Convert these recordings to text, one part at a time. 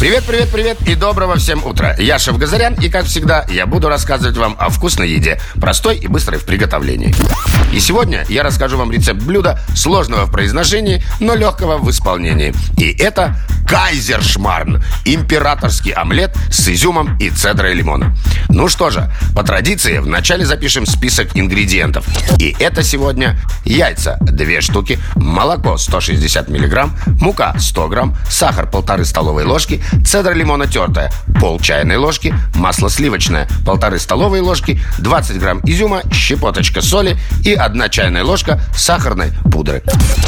Привет, привет, привет и доброго всем утра. Я Шеф Газарян, и как всегда, я буду рассказывать вам о вкусной еде, простой и быстрой в приготовлении. И сегодня я расскажу вам рецепт блюда, сложного в произношении, но легкого в исполнении. И это кайзершмарн – императорский омлет с изюмом и цедрой лимона. Ну что же, по традиции вначале запишем список ингредиентов. И это сегодня яйца 2 штуки, молоко 160 миллиграмм, мука 100 грамм, сахар полторы столовые ложки, цедра лимона тертая, пол чайной ложки, масло сливочное, полторы столовые ложки, 20 грамм изюма, щепоточка соли и 1 чайная ложка сахарной пудры.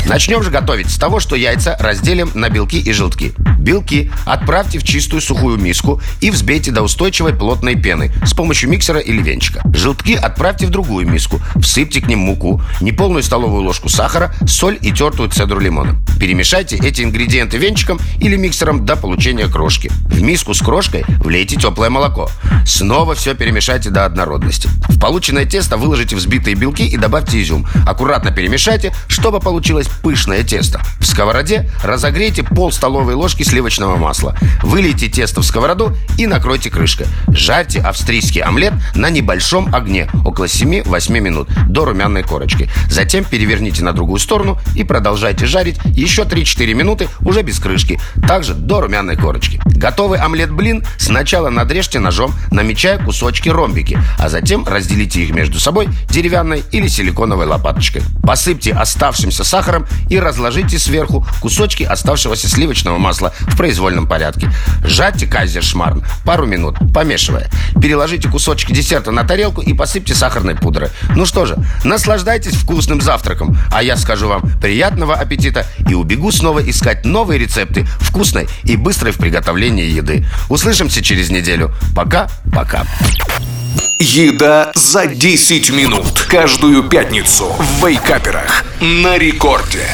Начнем же готовить с того, что яйца разделим на белки и желтки. Белки отправьте в чистую сухую миску и взбейте до устойчивой плотной пены с помощью миксера или венчика. Желтки отправьте в другую миску, всыпьте к ним муку, неполную столовую ложку сахара, соль и тертую цедру лимона. Перемешайте эти ингредиенты венчиком или миксером до получения крошки. В миску с крошкой влейте теплое молоко. Снова все перемешайте до однородности. В полученное тесто выложите взбитые белки и добавьте изюм. Аккуратно перемешайте, чтобы получилось пышное тесто. В сковороде разогрейте пол столовой ложки сливочного масла. Вылейте тесто в сковороду и накройте крышкой. Жарьте австрийский омлет на небольшом огне около 7-8 минут до румяной корочки. Затем переверните на другую сторону и продолжайте жарить еще 3-4 минуты уже без крышки, также до румяной корочки. Готовый омлет-блин сначала надрежьте ножом, намечая кусочки ромбики, а затем разделите их между собой деревянной или силиконовой лопаточкой. Посыпьте оставшимся сахаром и разложите сверху кусочки оставшегося сливочного масла в произвольном порядке. Сжатьте кайзершмарн пару минут, помешивая. Переложите кусочки десерта на тарелку и посыпьте сахарной пудрой. Ну что же, наслаждайтесь вкусным завтраком, а я скажу вам приятного аппетита и убегу снова искать новые рецепты вкусной и быстрой в приготовлении еды. Услышимся через неделю. Пока-пока. Еда за 10 минут Каждую пятницу в Вейкаперах На рекорде